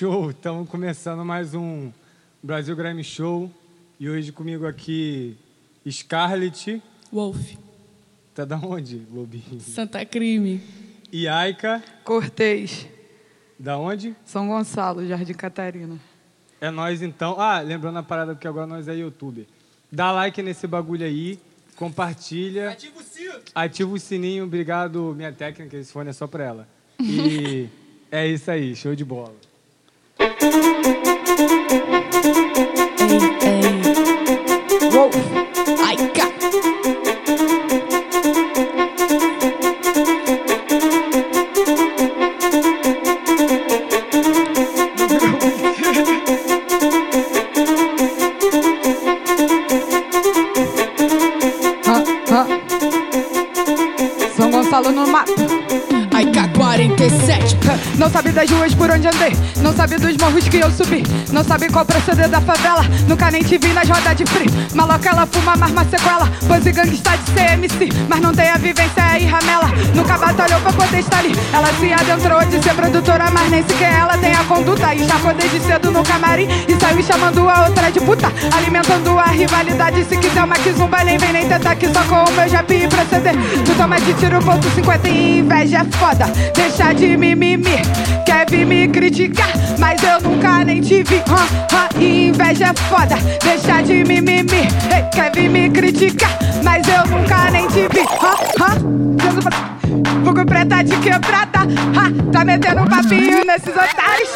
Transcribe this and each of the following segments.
Show, estamos começando mais um Brasil Grime Show. E hoje comigo aqui, Scarlett. Wolf. Tá da onde, Lobinho? Santa Crime. E Aika. Cortês. Da onde? São Gonçalo, Jardim Catarina. É nós então. Ah, lembrando a parada porque agora nós é youtuber. Dá like nesse bagulho aí, compartilha. Ativa o sininho. Ativa o sininho, obrigado, minha técnica, esse fone é só pra ela. E é isso aí, show de bola. Não sabe das ruas por onde andei. Não sabe dos morros que eu subi. Não sabe qual proceder da favela. Nunca nem te vi nas rodas de free. Maloca, ela fuma, mas uma sequela. Pose gangsta de CMC. Mas não tem a vivência e ramela. Nunca batalhou pra poder estar ali. Ela se adentrou de ser produtora, mas nem sequer ela tem a conduta. E já foi desde cedo no camarim. E saiu chamando a outra de puta. Alimentando a rivalidade. Se quiser uma kizumba, nem vem nem tentar que só com o meu japi proceder. Tu toma de tiro, ponto 50 e inveja é foda. Deixa de mimimi. Quer vir me criticar, mas eu nunca nem te vi. Hã, e inveja é foda. Deixa de mimimi. Ei, quer vir me criticar, mas eu nunca nem te vi. Hã. Jesus, Fogo preta de quebrada. Ha, tá metendo papinho nesses otários.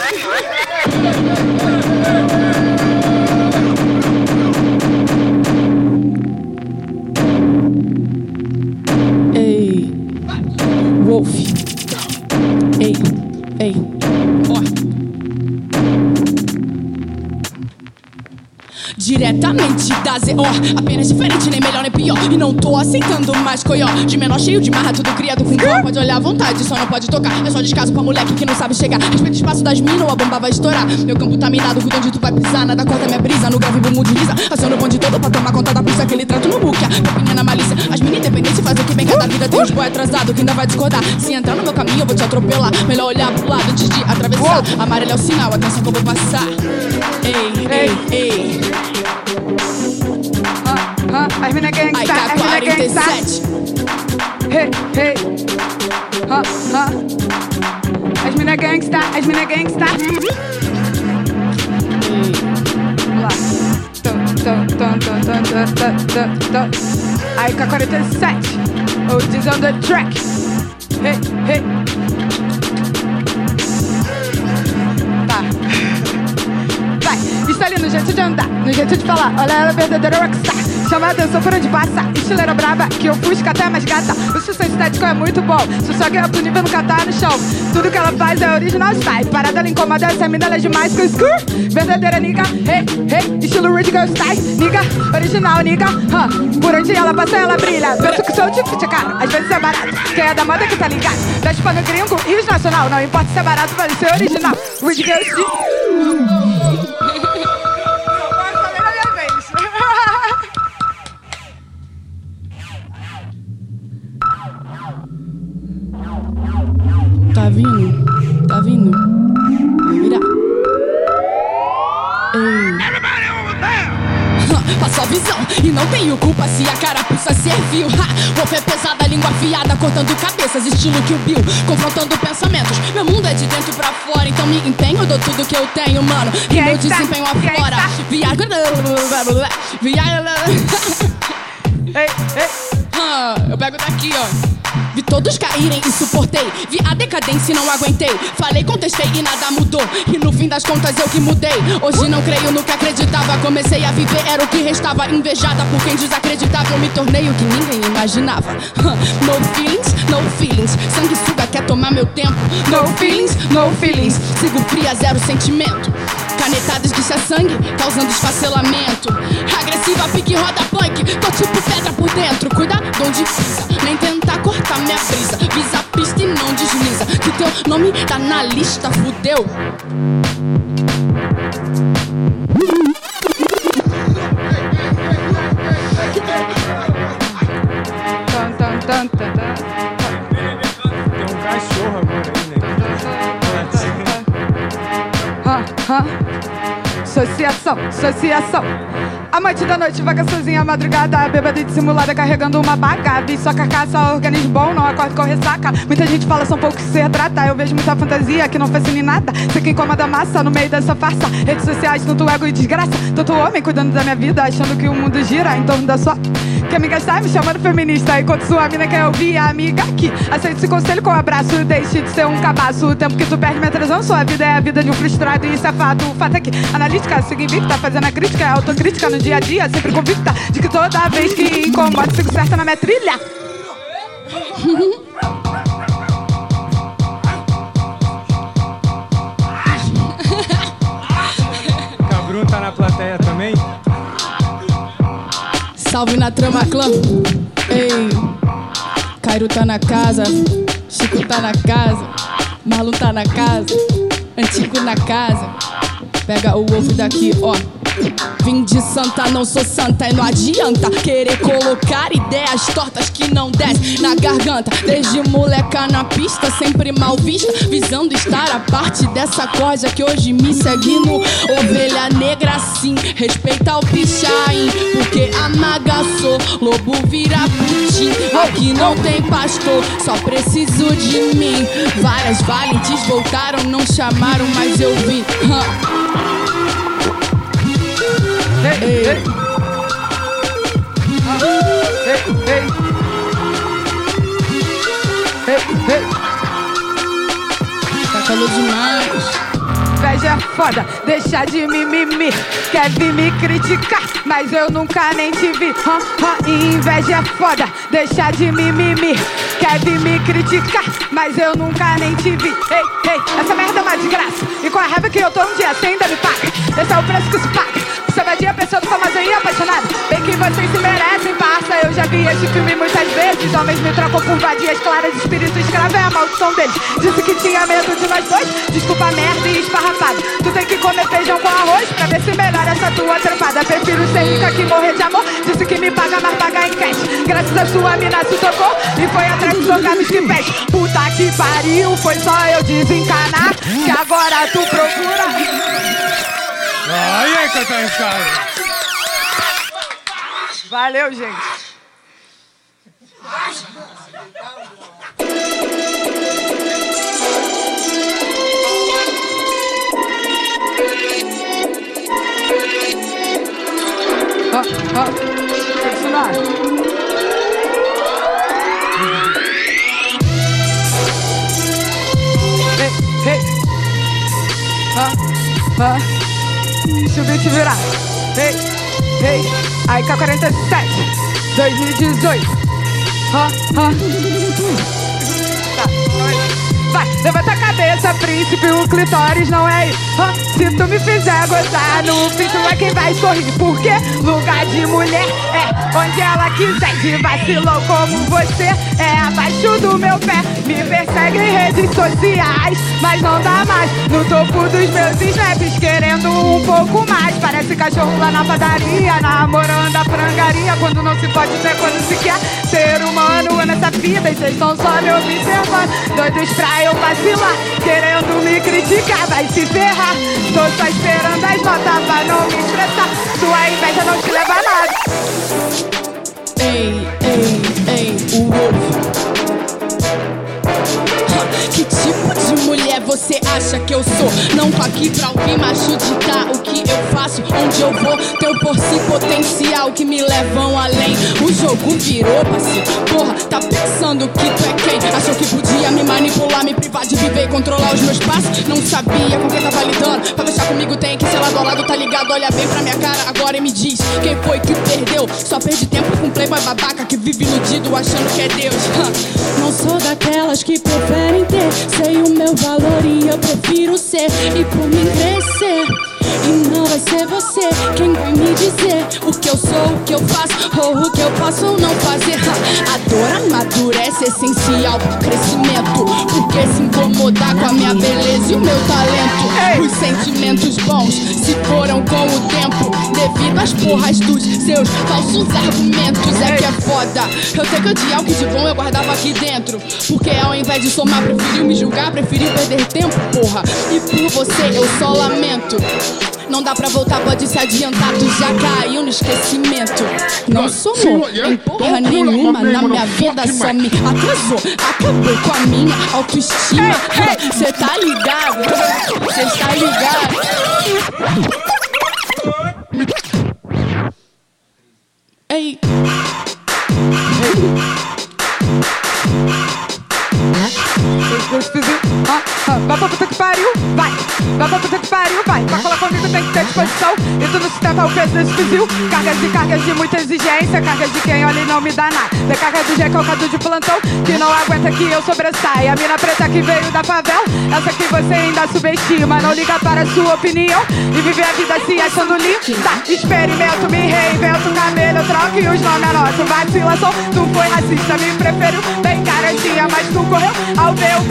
Ei. Wolf. Ei, ei. Diretamente da ZO, apenas diferente, nem melhor nem pior. E não tô aceitando mais coió. De menor cheio de marra, tudo criado com dó. Pode olhar à vontade, só não pode tocar. É só descaso pra moleque que não sabe chegar. Respeita o espaço das minas ou a bomba vai estourar. Meu campo tá minado, cuida onde tu vai pisar. Nada corta minha brisa, no grave bumbum desliza. Aciona o bonde todo pra tomar conta da pista que ele trata no buque. Papinha na malícia, as mini independentes fazem o que bem cada vida. Tem uns boy atrasado que ainda vai discordar. Se entrar no meu caminho, eu vou te atropelar. Melhor olhar pro lado antes de atravessar. Amarelo é o sinal, atenção que eu vou passar. Ei, ei, ei. As mina gangsta, as mina gangsta. Hey, hey. gangsta, huh. As mina gangsta, as mina gangsta. Aika 47, OG's on the track. Hey, hey. Tá. Vai, está ali no jeito de andar, no jeito de falar. Olha ela é verdadeira rockstar. Chama a atenção por onde passa. Estileira brava, que eu fusca até mais gata. O sucesso estético é muito bom. Se só ganha pro nível nunca tá no chão. Tudo que ela faz é original style. Parada ela incomoda, essa mina ela é demais. Com skur, verdadeira nigga. Hey, hey, estilo Rude Girl Style. Nigga, original nigga. Huh. Por onde ela passa, ela brilha. Penso que sou tipo cara. Às vezes é barato. Quem é da moda que tá ligado. Da pano gringo, rios nacional. Não importa se é barato, vale ser original. Rude Girl Style. Serviu. Ha! Wolf é pesada, língua afiada, cortando cabeças, estilo que o Bill, confrontando pensamentos. Meu mundo é de dentro pra fora, então me empenho, dou tudo que eu tenho, mano. E meu Gangsta, desempenho aflora. Viagem. Viagem. Ei, ei. Ah, eu pego daqui, ó. Vi todos caírem e suportei. Vi a decadência e não aguentei. Falei, contestei e nada mudou. E no fim das contas eu que mudei. Hoje não creio no que acreditava. Comecei a viver, era o que restava. Invejada por quem desacreditava. Eu me tornei o que ninguém imaginava. No feelings, no feelings. Sanguessuga quer tomar meu tempo. No feelings, no feelings. Sigo fria, zero sentimento. Canetadas de ser sangue, causando esfacelamento. Agressiva, pique, roda punk. Tô tipo pedra por dentro. Cuida de onde pisa. Nem tentar cortar minha brisa. Visa a pista e não desliza. Que teu nome tá na lista, fudeu. Tem um cachorro agora aí, né? Hã, hã? Associação, associação. Amante da noite, vaga sozinha, madrugada, bêbada e dissimulada, carregando uma baga. Vi sua carcaça, organismo bom, não acordo com ressaca. Muita gente fala, são poucos que se retrata. Eu vejo muita fantasia que não fascina em nada. Sei quem incomoda massa no meio dessa farsa. Redes sociais, tanto ego e desgraça. Tanto homem cuidando da minha vida, achando que o mundo gira em torno da sua. Quer me gastar me chamando feminista Enquanto sua mina quer ouvir a amiga aqui Aceite esse conselho com um abraço Deixe de ser um cabaço O tempo que tu perde minha atenção Sua vida é a vida de um frustrado E isso é fato O fato é que analítica Siga invicta Fazendo a crítica É autocrítica no dia a dia Sempre convicta De que toda vez que incomoda Sigo certa na minha trilha Cabrum tá na plateia também? Salve na trama clã. Ei, Cairo tá na casa, Chico tá na casa, Marlon tá na casa, Antigo na casa. Pega o ovo daqui, ó. Vim de santa, não sou santa e não adianta querer colocar ideias tortas que não desce na garganta. Desde moleca na pista, sempre mal vista, visando estar a parte dessa corda que hoje me segue no ovelha negra sim. Respeita o pichain, porque amagaçou, lobo vira pudim. Aqui não tem pastor, só preciso de mim. Várias valentes voltaram, não chamaram, mas eu vim. Hã. Ei, ei. Tá calor demais. Inveja é foda, deixa de mimimi. Quer vir me criticar, mas eu nunca nem te vi. Hã, hã, inveja é foda, deixa de mimimi. Quer vir me criticar, mas eu nunca nem te vi. Ei, ei, essa merda é uma desgraça. E com a raiva que eu tô um dia sem ainda me paga. Esse é o preço que se paga. Você vadia pensando como eu apaixonado. Bem que vocês se merecem, parça. Eu já vi esse filme muitas vezes. Homens me trocam por vadias claras de espírito escravo. É a maldição deles. Disse que tinha medo de nós dois. Desculpa merda e esparrafado. Tu tem que comer feijão com arroz pra ver se melhora essa tua trepada. Prefiro ser rica que morrer de amor. Disse que me paga, mas paga em cash. Graças a sua mina se tocou e foi atrás dos orgasmos que fez. Puta que pariu, foi só eu desencanar. Que agora tu procura. Aí eu tô em casa. Valeu, gente. Aí K47, 2018. Ó, ó. Tá, Vai, levanta a cabeça, príncipe, o clitóris não é isso. Hã? Se tu me fizer gozar, no fim tu é quem vai sorrir. Porque lugar de mulher é onde ela quiser. De vacilou como você é abaixo do meu pé. Me persegue em redes sociais, mas não dá mais. No topo dos meus snaps, querendo um pouco mais. Parece cachorro lá na padaria, namorando a frangaria. Quando não se pode ter, quando se quer. Ser humano é nessa vida e vocês estão só me observando. Doidos pra eu vacilar, criticar, vai se ferrar. Tô só esperando as notas pra não me estressar. Sua inveja não te leva a nada. Ei, ei, ei, o ovo. Que tipo de mulher você acha que eu sou? Não tô aqui pra ouvir machucar o que eu faço, onde eu vou. Teu por si potencial que me levam além. O jogo virou, parceiro. Porra, tá pensando que tu é quem? Achou que podia me manipular, me privar de viver e controlar os meus passos? Não sabia com quem tava lidando. Pra fechar comigo tem que ser lado ao lado, tá ligado? Olha bem pra minha cara agora e me diz quem foi que perdeu. Só perde tempo com playboy babaca que vive iludido achando que é Deus. Não sou daquelas que preferem ter. Sei o meu valor e eu prefiro ser. E por mim crescer. E não vai ser você quem vai me dizer o que eu sou o que eu faço ou o que eu posso não fazer. A dor amadurece, essencial pro crescimento. Porque se incomodar com a minha beleza e o meu talento. Os sentimentos bons se foram com o tempo. Devido às porras dos seus falsos argumentos. É que é foda. Eu sei que eu tinha algo de bom, eu guardava aqui dentro. Porque ao invés de somar, preferiu me julgar, preferiu perder tempo, porra. E por você eu só lamento. Não dá pra voltar, pode se adiantar, tu já caiu no esquecimento. Não somou em porra nenhuma na minha vida, só me atrasou. Acabou com a minha autoestima. Cê tá ligado? Cê tá ligado? Ei. Dois fuzil. Ah, ah, vai pra puta que pariu, vai. Vai pra puta que pariu, vai. Pra colar comigo tem que ter disposição. E tu não sustenta o peso desse fuzil. Cargas e cargas de muita exigência. Cargas de quem olha e não me dá nada. Da carga do recalcado de plantão. Que não aguenta que eu sobressaia. A mina preta que veio da favela. Essa que você ainda subestima. Não liga para a sua opinião. E vive a vida se achando linda. Experimento, me reinvento. Camelo, troque os nomes anoto. Vacilação, tu foi racista. Me preferiu bem caretinha. Mas tu correu ao ver o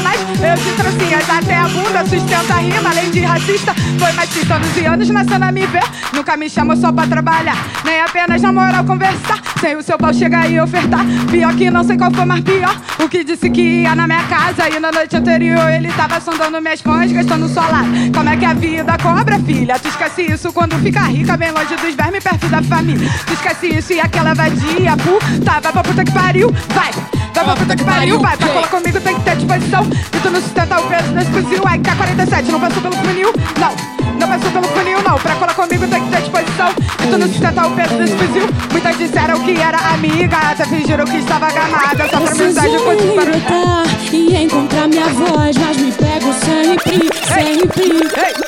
mais eu de trancinhas. Até a bunda sustenta a rima. Além de racista, foi machista. 11 anos nascendo a me ver. Nunca me chamou só pra trabalhar. Nem apenas na moral conversar. Sem o seu pau chegar e ofertar. Pior que não sei qual foi mais pior. O que disse que ia na minha casa. E na noite anterior ele tava sondando minhas fãs, gastando solar. Como é que a vida cobra, filha? Tu esquece isso quando fica rica, bem longe dos vermes, perto da família. Tu esquece isso e aquela vadia, puta. Vai pra puta que pariu, vai. Vai pra puta que pariu, vai. Pra colar comigo tem que ter disposição. Tu não sustenta o peso desse fuzil. Ai, K-47, não passou pelo funil, não. Não passou pelo funil, não. Pra colar comigo tem que ter disposição. E tu não sustenta o peso desse fuzil. Muitas disseram que era amiga, até fingiram que estava gamada. Só pra mensagem para. gritar e encontrar minha voz, mas me pego sempre, sempre. Ei! Ei,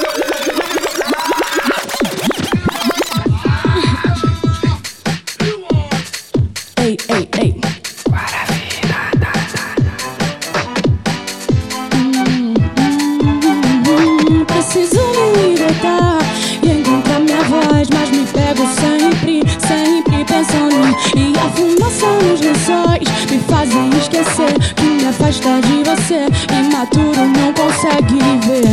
afasta de você. Imaturo não consegue ver,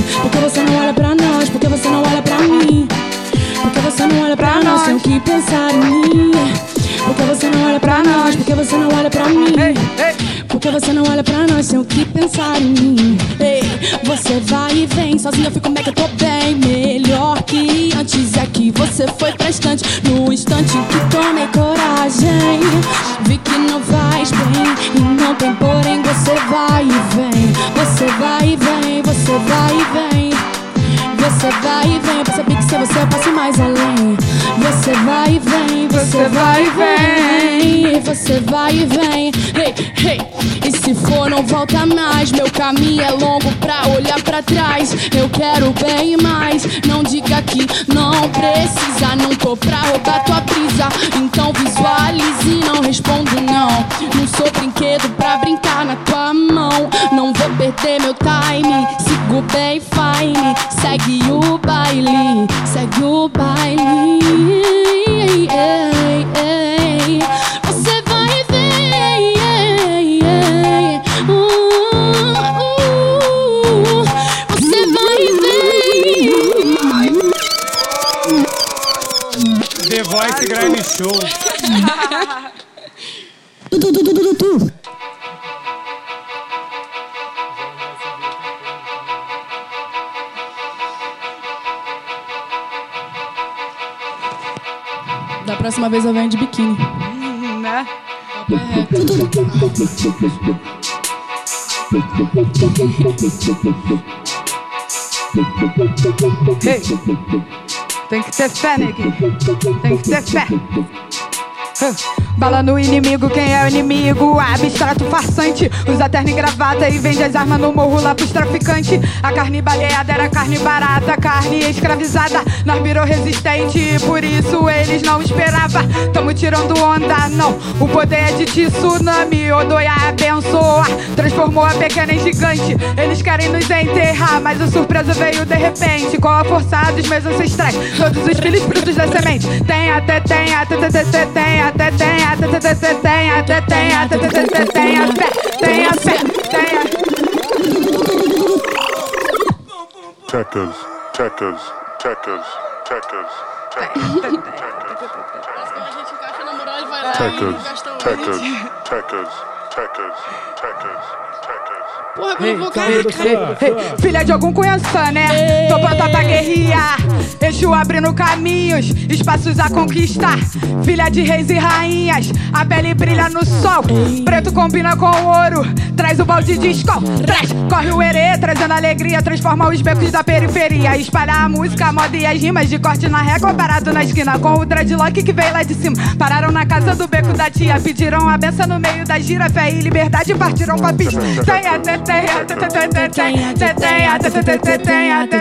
Você vai e vem, hey, hey. E se for, não volta mais. Meu caminho é longo pra olhar pra trás. Eu quero bem mais. Não diga que não precisa. Não tô pra roubar tua brisa. Então visualize e não respondo não. Não sou brinquedo pra brincar na tua mão. Não vou perder meu time. Sigo bem fine. Segue o baile. Segue o baile. Show. Tu, tu, tu, tu, tu, tu. Da próxima vez eu venho de biquíni. Hum, né? Ei, fé, neguinho. Tem que ter fé. Bala no inimigo, quem é o inimigo? Abstrato farsante. Usa terno e gravata e vende as armas no morro lá pros traficantes. A carne baleada era carne barata, carne escravizada. Nós virou resistente, por isso eles não esperavam. Tamo tirando onda, não. O poder é de tsunami. Odoia abençoa, transformou a pequena em gigante. Eles querem nos enterrar, mas a surpresa veio de repente. Com a força dos meus ancestrais, todos os filhos frutos da semente. Tem até, tem até, tem até, tem até, tem tenha, tenha, tenha, tenha fé, tenha fé, tenha. Techers, techers, techers, techers, techers, techers. Techers, techers, techers, techers, techers. Porra, eu vou ei, Filha de algum cunhaçã, né? Tô pronta pra guerrear. Exu abrindo caminhos, espaços a conquistar. Filha de reis e rainhas, a pele brilha no sol. Preto combina com ouro, traz o balde de escol. Traz, corre o erê, trazendo alegria, transforma os becos da periferia. Espalha a música, a moda e as rimas de corte na régua, parado na esquina com o dreadlock que veio lá de cima. Pararam na casa do beco da tia, pediram a benção no meio da gira, fé e liberdade partiram com a pista. Tem até, tenha, tenha, tenha, tenha, tenha, tenha tenha, tenha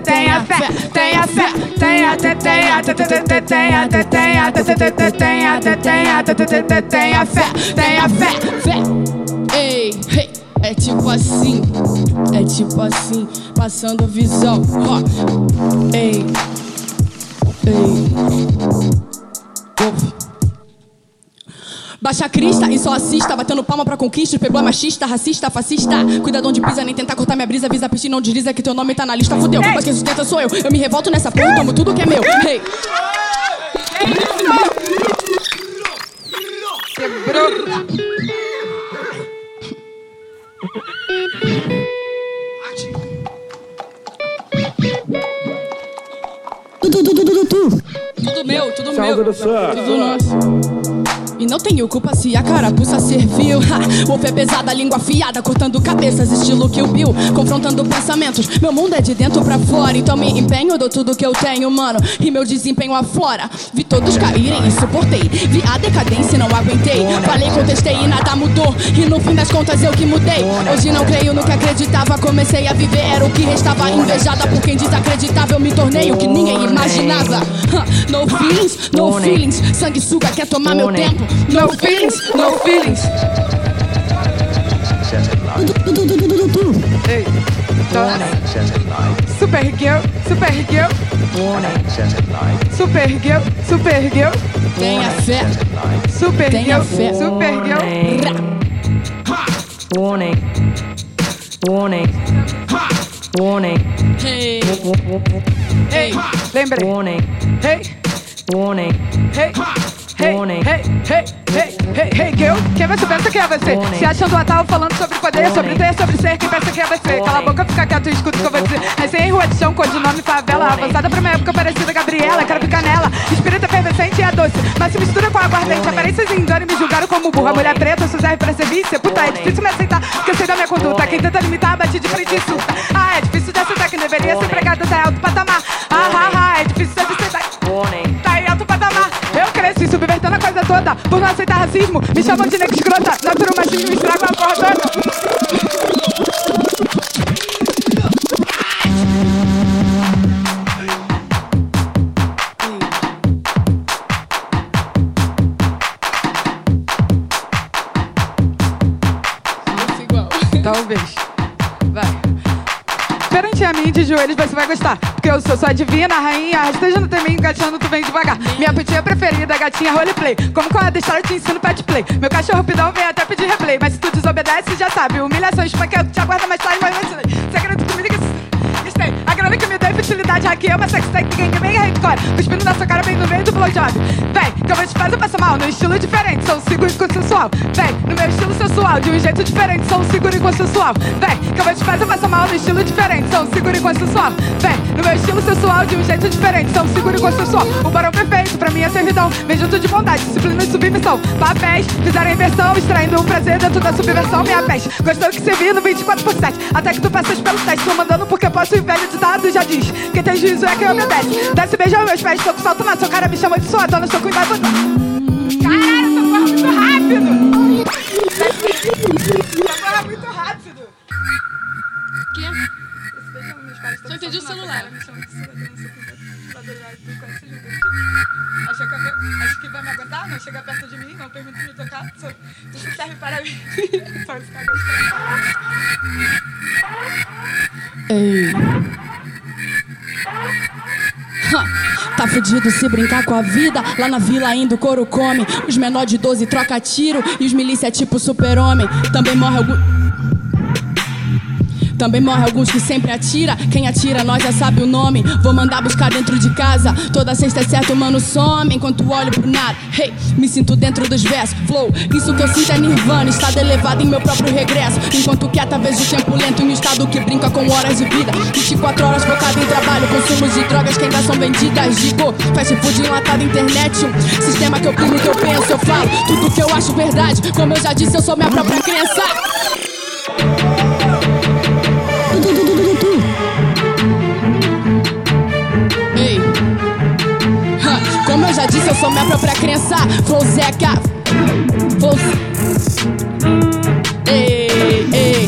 tenha, tenha, tenha, tenha, tenha, tenha, tenha, tenha tenha, tenha fé, fé. Ei, hey. É tipo assim, é tipo assim, passando visão. Ó. Ei, ei. ten Baixa a crista e só assista, batendo palma pra conquista. Pegou a machista, racista, fascista. Cuida de onde pisa, nem tentar cortar minha brisa. Avisa a pista, não desliza que teu nome tá na lista. Fudeu, mas quem sustenta sou eu. Eu me revolto nessa porra, tomo tudo que é meu. Hey. Quebrou. Tudo meu, tudo meu. Tudo nosso. Não tenho culpa se a carapuça serviu. Ha, Wolf é pesada, língua afiada, cortando cabeças, estilo Kill Bill, confrontando pensamentos. Meu mundo é de dentro pra fora, então me empenho, dou tudo que eu tenho, mano. E meu desempenho aflora. Vi todos caírem e suportei. Vi a decadência e não aguentei. Falei, contestei e nada mudou. E no fim das contas eu que mudei. Hoje não creio no que acreditava, comecei a viver, era o que restava. Invejada por quem desacreditava, eu me tornei o que ninguém imaginava. Ha, No feelings, no feelings. Sanguessuga quer tomar meu tempo. No feelings, no feelings. Então, Super girl, super girl, super girl, super girl, Tenha fé. super girl, super girl. Warning. Warning. Warning. Hey, Ei, lembrei. Warning. Hey, Warning. hey, hey, hey, hey, hey, hey, hey, girl. Quem você pensa que é você? Se achando atal falando sobre poder, sobre ter, sobre ser, quem pensa que é você? Cala a boca, fica quieto e escuta o que eu vou dizer. Recém em rua de chão, codinome favela, Warning. avançada pra minha época parecida Gabriela, quero picar nela. Espírito efervescente e é doce, mas se mistura com aguardente. Warning. Aparências engano e me julgaram como burra. Mulher preta, eu serve pra servir, ser puta. É difícil me aceitar, porque eu sei da minha conduta. Quem tenta limitar, bate de frente e surta. Ah, é difícil de aceitar que deveria ser pregada até alto patamar. Ah, ah, ah, escrota por não aceitar racismo. Me chamam de negro escrota, naturo machismo, estrago a porra. Você vai gostar. Porque eu sou sua divina, rainha. Rastejando também, engatinhando, tu vem devagar. Minha putinha preferida, gatinha roleplay. Como com a deixar eu te ensino pet play. Meu cachorro pidão vem até pedir replay. Mas se tu desobedece, já sabe. Humilhação, espanqueado, te aguarda mais tarde, mas vai te Segredo comigo que Stay. A grana que me deu futilidade aqui é uma sextech que ganha bem hardcore. Cuspindo na sua cara bem no meio do blowjob. Vem, que eu vou te fazer passar mal, no estilo diferente, sou seguro e consensual. Vem, no meu estilo sensual, de um jeito diferente, sou seguro e consensual. Vem, que eu vou te fazer passar mal, no estilo diferente, sou seguro e consensual. Vem, no meu estilo sensual, de um jeito diferente, sou seguro e consensual. O barão perfeito, pra mim é servidão. Vem junto de bondade, disciplina e submissão. Papéis, fizeram inversão, extraindo o prazer dentro da subversão, minha peste. Gostou que servir no 24 por 7. Até que tu passas pelo teste, tô mandando porque posso e velho ditado já diz. Quem tem juízo é quem obedece. Desce beijão meus pés, tô com salto na sua cara, me chamou de sua dona, estou com invaso. Caralho, essa porra é muito rápido! Essa porra é muito rápido! Que? É um meus pais estão Só entendi o celular. cara, me de sou que, eu- acho que vai me aguentar? Não chega perto de mim, não permite me tocar. Só, isso serve para mim. Só eu gosto. Ei. Tá fudido se brincar com a vida. Lá na vila ainda o couro come. Os menor de 12 troca tiro. E os milícia é tipo super-homem. Também morre algum. Também morre alguns que sempre atira. Quem atira, nós já sabe o nome. Vou mandar buscar dentro de casa. Toda sexta é certo, mano, some. Enquanto olho pro nada, hey, me sinto dentro dos versos. Flow, isso que eu sinto é nirvana. Estado elevado em meu próprio regresso. Enquanto quieta, vejo o tempo lento em um estado que brinca com horas de vida. 24 horas focado em trabalho, consumo de drogas que ainda são vendidas. Digo, fast food enlatado, internet. Um sistema que eu primo, que eu penso, eu falo. Tudo que eu acho verdade. Como eu já disse, eu sou minha própria crença. Como eu sou minha própria crença. Flow Zeca. Flow. Ei, ei,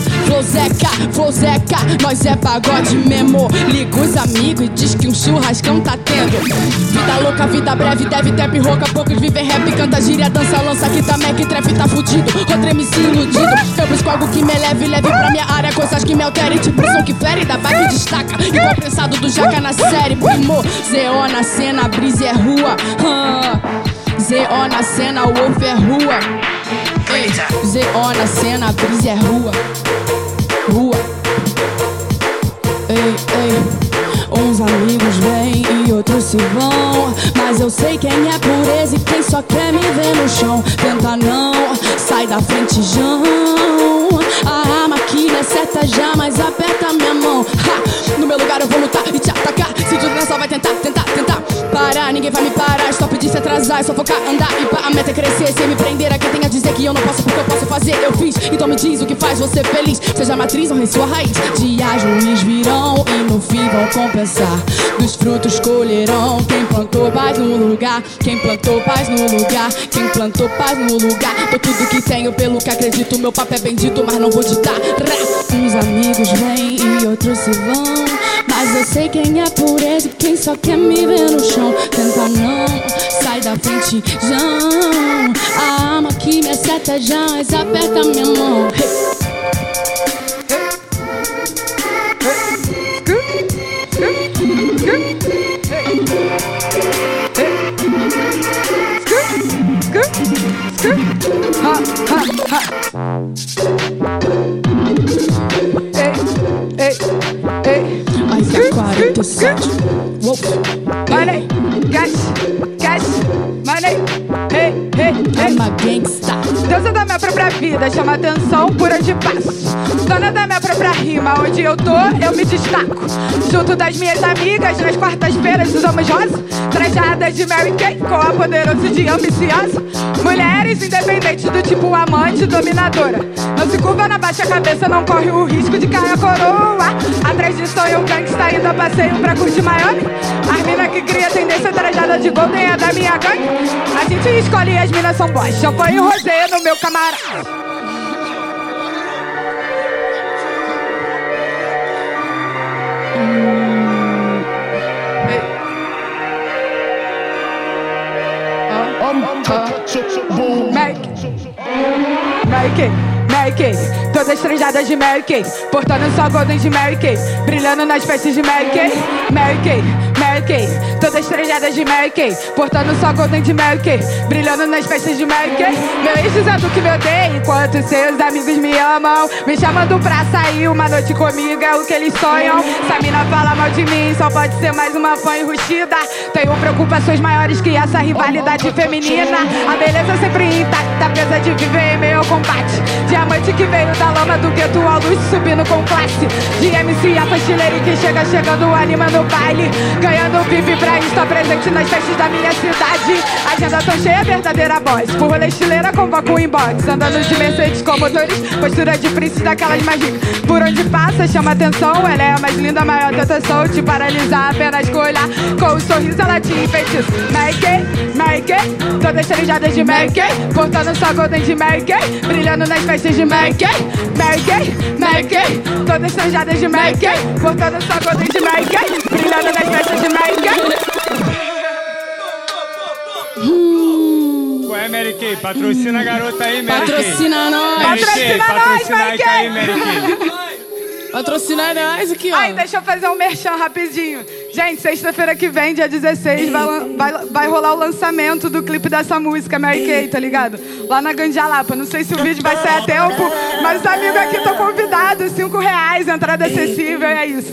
Zeca, Flow Zeca, nós é pagode mesmo. Liga os amigos e diz que um churrascão tá tendo. Vida louca, vida breve, deve trap rouca. Poucos vivem rap, canta gíria, dança, lança, que tá Mac, trap tá fudido. Outro MC iludido. Eu busco algo que me leve, leve pra minha área. Coisas que me alterem, tipo som que flare, da back destaca. Igual prensado do jaca na série, primo. Zeo na cena, brisa é rua. Zeo na cena, Wolf é rua. Ei, Zeo na cena, brisa é. Rua. Ei, ei. Uns amigos vêm e outros se vão. Mas eu sei quem é pureza e quem só quer me ver no chão. Tenta não, sai da frente, João. A arma aqui não é certa já, mas aperta minha mão. Ha! No meu lugar eu vou lutar e te atacar. Se tudo não só vai tentar, tentar, tentar. Parar, ninguém vai me parar. Stop de se atrasar, é só focar, andar e pá. A meta é crescer, sem me prender. A quem tem a dizer que eu não posso porque eu posso fazer, eu fiz. Então me diz o que faz você feliz. Seja matriz, honre sua raiz. Dias ruins virão e no fim vão compensar. Dos frutos colherão. Quem plantou paz no lugar, quem plantou paz no lugar, quem plantou paz no lugar. Dou tudo que tenho pelo que acredito. Meu papo é bendito, mas não vou ditar. Rá. Uns amigos vêm e outros se vão. Mas eu sei quem é pureza e quem só quer me ver no chão. Tenta não, sai da frente, João. A arma que me acerta já, aperta minha mão. 47. Própria vida, chama atenção por onde passo. Dona da minha própria rima, onde eu tô, eu me destaco. Junto das minhas amigas, nas quartas-feiras usamos rosa. Trajadas de Mary Kay, com a poderosa de ambiciosa. Mulheres independentes do tipo amante dominadora. Não se curva na baixa cabeça, não corre o risco de cair a coroa. Atrás de sonho, um gangsta indo a passeio pra curtir Miami. As mina que cria tendência trajada de golden é da minha gangue. A gente escolhe as minas são boas. Champanhe e rosé no meu camarada. Mary Mary Kay, todas tranjadas de Mary Kay, portando só golden de Mary Kay, brilhando nas festas de Mary Kay, Mary Kay, Kay, todas tranjadas de Mary Kay, portando só golden de Mary Kay, brilhando nas festas de Mary Kay. Meu ex dizendo que me odeia, enquanto seus amigos me amam, me chamando pra sair uma noite comigo é o que eles sonham. Essa mina fala mal de mim, só pode ser mais uma fã enrustida. Tenho preocupações maiores que essa rivalidade feminina. A beleza sempre intacta, apesar de viver em meio ao combate. Diamante que veio da lama do gueto ao luz, subindo com classe. De MC a faxineira que chega chegando, animando o baile. Ganhando Querendo VIP pra estar presente nas festas da minha cidade. Agenda tão cheia, verdadeira voz. Por rolê estileira, convoco o inbox. Andando de Mercedes com motores, postura de príncipe daquelas mais ricas. Por onde passa, chama atenção. Ela é a mais linda, maior tentação. Te paralisar apenas sorriso, ela te enfeitiça. Mary Kay, Mary Kay. Todas cheijadas de Mary Kay. Portando sua golden de Mary Kay. Brilhando nas festas de Mary Kay. Mary Kay, Mary Kay. Todas cheijadas de Mary Kay. Portando sua golden de Mary Kay. Brilhando nas festas de Mary Kay. Qual é, Mary Kay? Patrocina a garota aí, Mary Kay. Patrocina nós. Mary Kay, Patrocina nós, patrocina Mary Kay. Aí, Mary Kay. Patrocina nós aqui, ó. Ai, deixa eu fazer um merchan rapidinho. Gente, sexta-feira que vem, dia 16, vai, vai- vai rolar o lançamento do clipe dessa música, Mary Kay, tá ligado? Lá na Gandialapa. Não sei se o vídeo vai sair a tempo, mas os amigos aqui estão convidados. Cinco reais, entrada acessível, é isso.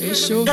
Fechou.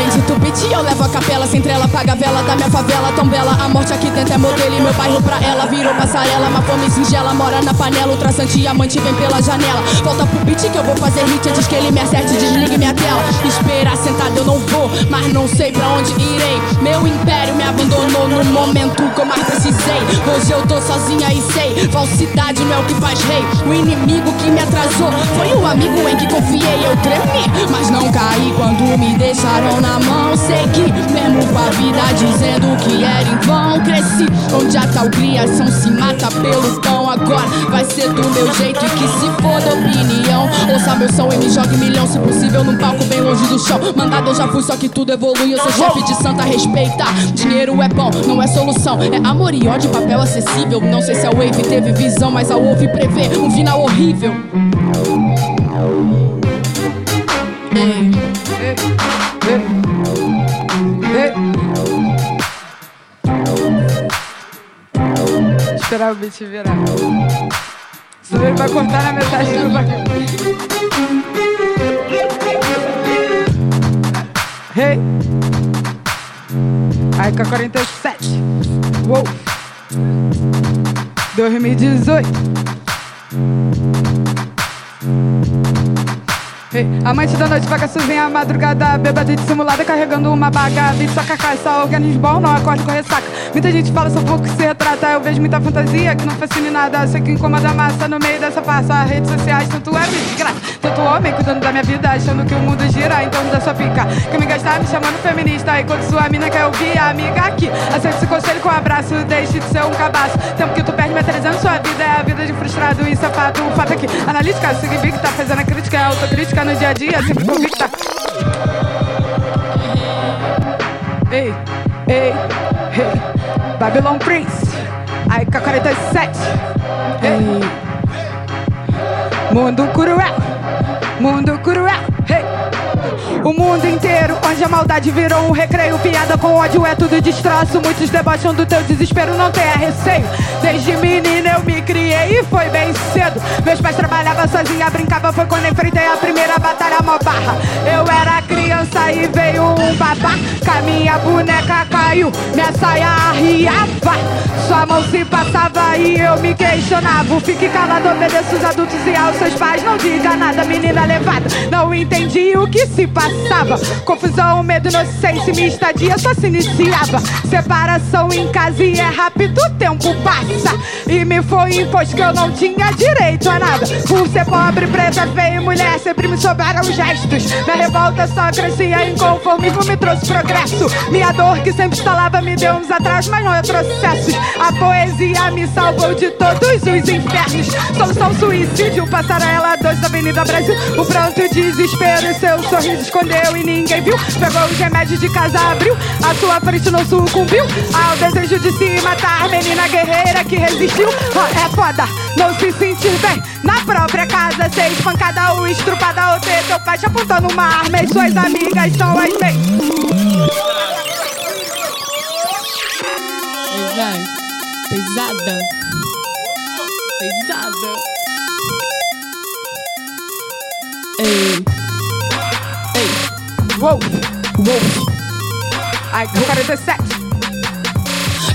Bendito beat, eu levo a capela Sem trela, paga a vela da minha favela Tão bela, a morte aqui dentro é modelo E meu bairro pra ela virou passarela. Uma fome singela, mora na panela O traçante amante vem pela janela. Volta pro beat que eu vou fazer hit Diz que ele me acerte, desligue minha tela. Esperar sentado eu não vou Mas não sei pra onde irei. Meu império me abandonou no momento que eu mais precisei. Hoje eu tô sozinha e sei Falsidade não é o que faz rei. O inimigo que me atrasou Foi o amigo em que confiei. Eu tremi, mas não caí Quando me deixaram na mão. Segui, mesmo com a vida dizendo que era em vão Cresci, onde a tal criação se mata pelo pão. Agora vai ser do meu jeito e que se for da opinião. Ouça meu som e me jogue milhão Se possível num palco bem longe do chão. Mandado eu já fui, só que tudo evolui Eu sou chefe de santa, respeita. Dinheiro é bom, não é solução. É amor e ódio, papel acessível. Não sei se a Wave teve visão Mas a Wave prevê um final horrível. Esperar o beat virar. Senão ele vai cortar na metade do bagulho. Hey. Aí com a 47. Uou. 2018. Hey, amante da noite, vaga sozinha, madrugada, bêbada e dissimulada, carregando uma baga, beat só cacaça, organismo bom, não acorde com ressaca. Muita gente fala, só pouco se retrata, eu vejo muita fantasia que não fascina nada, sei que incomoda a massa no meio dessa farsa, redes sociais, tanto é desgraça, tanto homem cuidando da minha vida, achando que o mundo gira em torno da sua pica. Quer me gastar me chamando feminista, enquanto sua mina quer ouvir a amiga aqui. Aceita esse conselho com um abraço, deixe de ser um cabaço. Tempo que tu perde metalizando sua vida, é a vida de frustrado e safado. O fato é que analítica, que tá fazendo a crítica, é autocrítica no dia a dia, sempre convicta. Ei, ei, ei, Babylon Prince, aí com a 47. Ei. Mundo cruel, mundo cruel. O mundo inteiro, onde a maldade virou um recreio. Piada com ódio é tudo destroço. Muitos debocham do teu desespero, não tenha receio. Desde menina eu me criei e foi bem cedo. Meus pais trabalhavam sozinha, brincava. Foi quando enfrentei a primeira batalha mó barra. Eu era criança e veio um babaca. Minha boneca caiu, minha saia arriava. Sua mão se passava e eu me questionava. Fique calado, obedeça os adultos e aos seus pais. Não diga nada, menina levada. Não entendi o que se passava. Confusão, medo, inocência, minha estadia só se iniciava. Separação em casa e é rápido, o tempo passa. E me foi imposto que eu não tinha direito a nada. Por ser pobre, preta, feia e mulher, sempre me sobraram gestos. Minha revolta só crescia, inconformismo me trouxe progresso. Minha dor que sempre instalava me deu uns atrás, mas não retrocessos. A poesia me salvou de todos os infernos. Solução suicídio, passarela 2 da Avenida Brasil. O pranto, desespero e seu sorriso escondeu e ninguém viu. Pegou os remédios de casa, abriu. A sua frente não sucumbiu ao desejo de se matar. Menina guerreira que resistiu. Ó, É foda não se sentir bem na própria casa. Ser espancada ou estrupada ou ter teu pai te apontando uma arma. E suas amigas são as bem. Pesada. Pesada. Uou, Uou. ai, 47.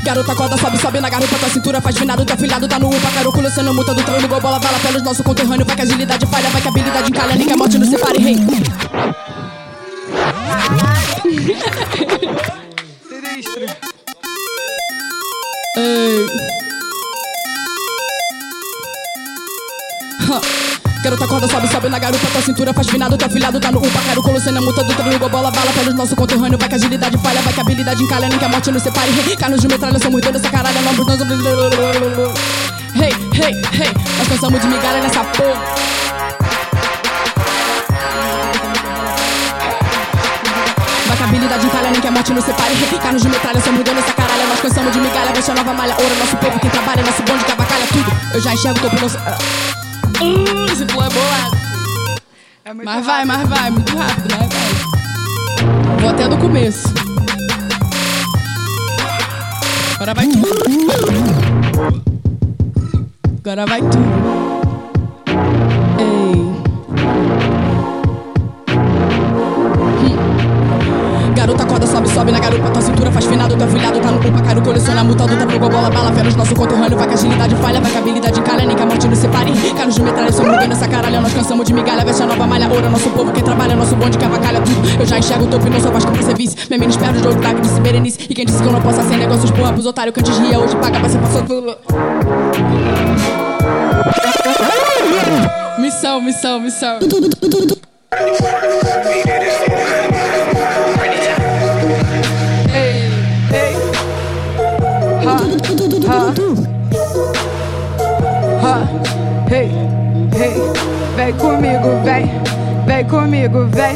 Garota acorda, sobe, sobe na garupa, tua cintura faz finado, teu filhado tá no upa, caruco, Luciano, multa do trem, ligou bola, bala pelos nosso conterrâneo, vai que agilidade falha, vai que habilidade encalha, nem que a morte nos separe, rei. Sinistro. Na garupa, tua cintura faz finado, teu filhado tá no upa, quero colossando a multa do trem, ligou bola, bala pelos nosso conterrâneo, vai que agilidade falha, vai que habilidade encalha, nem que a morte nos separe, rei. Carlos de metralha, somos doidos, essa caralho, nós nós... Hey, hey, hey, nós cansamos de migalha nessa porra. Habilidade encalha, nem que a morte nos separe. Carlos de metralha, somos donos dessa caralho. Nós cansamos de migalha, deixa a nova malha. Ouro, nosso povo, quem trabalha, nosso bonde que avacalha tudo. Eu já enxergo o topo, nosso. Uh, esse flow é bolado. É muito Mas vai, mas vai, muito rápido, vai. Vou até do começo. Agora vai tudo. Agora vai tudo. Garota acorda, sobe, sobe na garupa, tua cintura faz finado, teu filhado tá no culpa, caro, coleciona multa, do pegou bola, bala, feros, nosso conterrâneo, vai que agilidade falha, vai que habilidade encalha, nem que a morte nos separe. Carlos de metralha, somos bem nessa caralha, nós cansamos de migalha, veste a nova malha, ouro, nosso povo que trabalha, nosso bonde que avacalha tudo. Eu já enxergo o topo e não sou Vasco pra ser vice. Meu menino espero de outro que disse Berenice. E quem disse que eu não posso ser negócios porra pros otários que antes ria, hoje paga pra ser passou tudo. Missão, missão, missão. Comigo, vem, vem comigo, vem.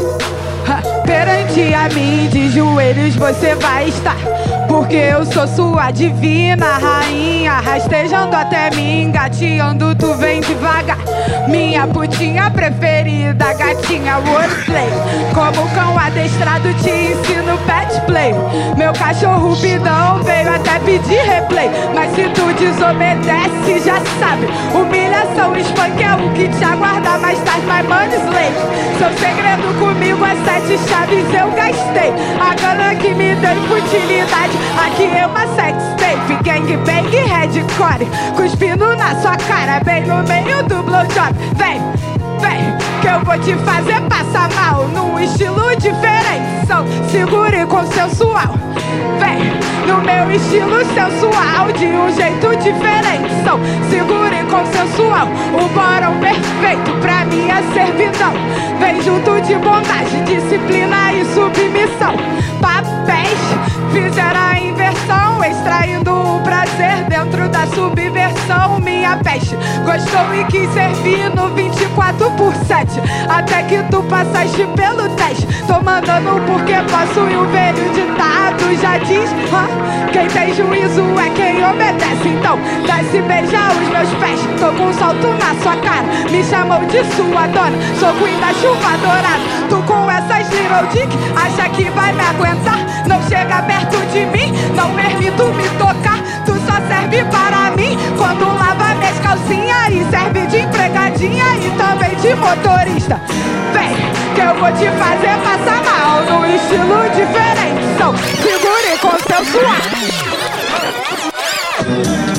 Perante a mim, de joelhos você vai estar. Porque eu sou sua divina rainha, rastejando até mim, engateando, tu vem devagar. Minha putinha preferida, gatinha wordplay. Como cão adestrado, te ensino pet play. Meu cachorro bidão veio até pedir replay. Mas se tu desobedece, já sabe. Humilhação, espanque é o que te aguarda mais tarde, my money slave. Seu segredo comigo é sete chaves, eu gastei. A grana que me deu futilidade. Aqui é uma sex tape, gangbang, headcore. Cuspindo na sua cara, bem no meio do blowjob. Vem, vem, que eu vou te fazer passar mal. Num estilo diferente, sou seguro e consensual. Vem, no meu estilo sensual, de um jeito diferente. Sou seguro e consensual. O borão perfeito pra minha servidão. Vem junto de bondade, disciplina e submissão. Papéis dentro da subversão. Minha peste gostou e quis servir no 24 por 7. Até que tu passaste pelo teste. Tô mandando porque posso e o velho ditado já diz? Quem tem juízo é quem obedece. Então, desce beijar os meus pés. Tô com um salto na sua cara. Me chamou de sua dona. Sou queen da chuva dourada. Tu com essas little dick, acha que vai me aguentar? Não chega perto de mim, não permito me tocar. Serve para mim quando lava minhas calcinhas e serve de empregadinha e também de motorista. Vem, que eu vou te fazer passar mal num estilo diferente. Sou segura e consensual. Spooky.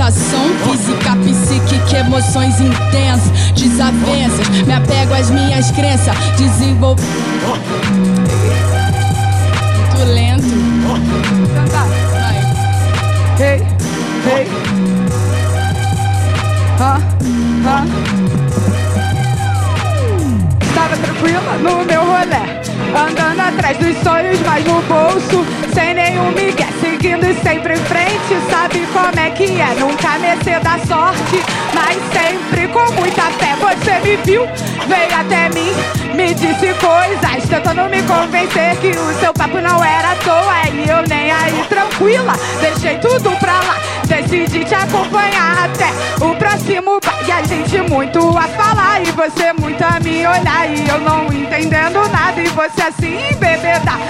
Agitação física, psíquica, emoções intensas, desavenças. Me apego às minhas crenças, desenvolvo. Muito lento. Cantar. Vai. Hey, hey. Hã? Hã? Estava tranquila no meu rolê. Andando atrás dos sonhos, mas no bolso. Sem nenhum migué, seguindo sempre em frente. Sabe como é que é? Nunca mercê da sorte, mas sempre com muita fé. Você me viu, veio até mim. Me disse coisas, tentando me convencer que o seu papo não era à toa. E eu nem aí, tranquila, deixei tudo pra lá. Decidi te acompanhar até o próximo bar. E a gente muito a falar, e você muito a me olhar. E eu não entendendo nada, e você assim embebedar.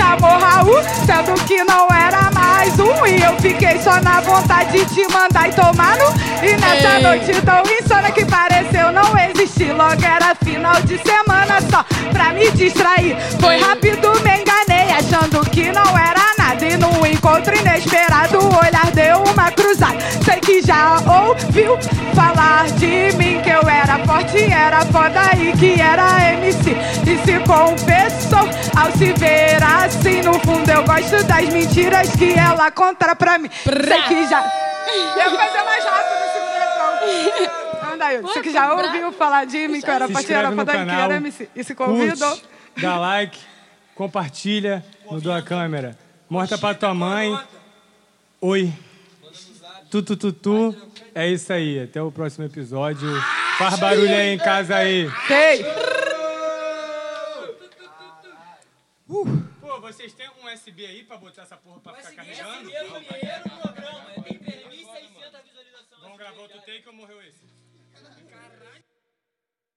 Chamou Raul, sendo que não era mais um. E eu fiquei só na vontade de mandar e tomar no. E nessa Ei. noite tão insana que pareceu não existir. Logo era final de semana só pra me distrair. Foi rápido, me enganei, achando que não era nada. E num encontro inesperado, o olhar deu uma Sei que já ouviu falar de mim, que eu era forte, era foda e que era MC. E se confessou ao se ver assim. No fundo, eu gosto das mentiras que ela conta pra mim. Sei que já. Eu vou fazer mais rápido no segundo refrão. Anda aí, você que já ouviu falar de mim, que eu era forte, era foda e que era MC. E se convidou. dá like, compartilha, mudou a câmera. Mostra pra tua mãe. Oi. Tu, tu, tu, tu. É isso aí. Até o próximo episódio. Faz barulho aí em casa aí. Sei. Pô, vocês têm um USB aí pra botar essa porra pra ficar carregando?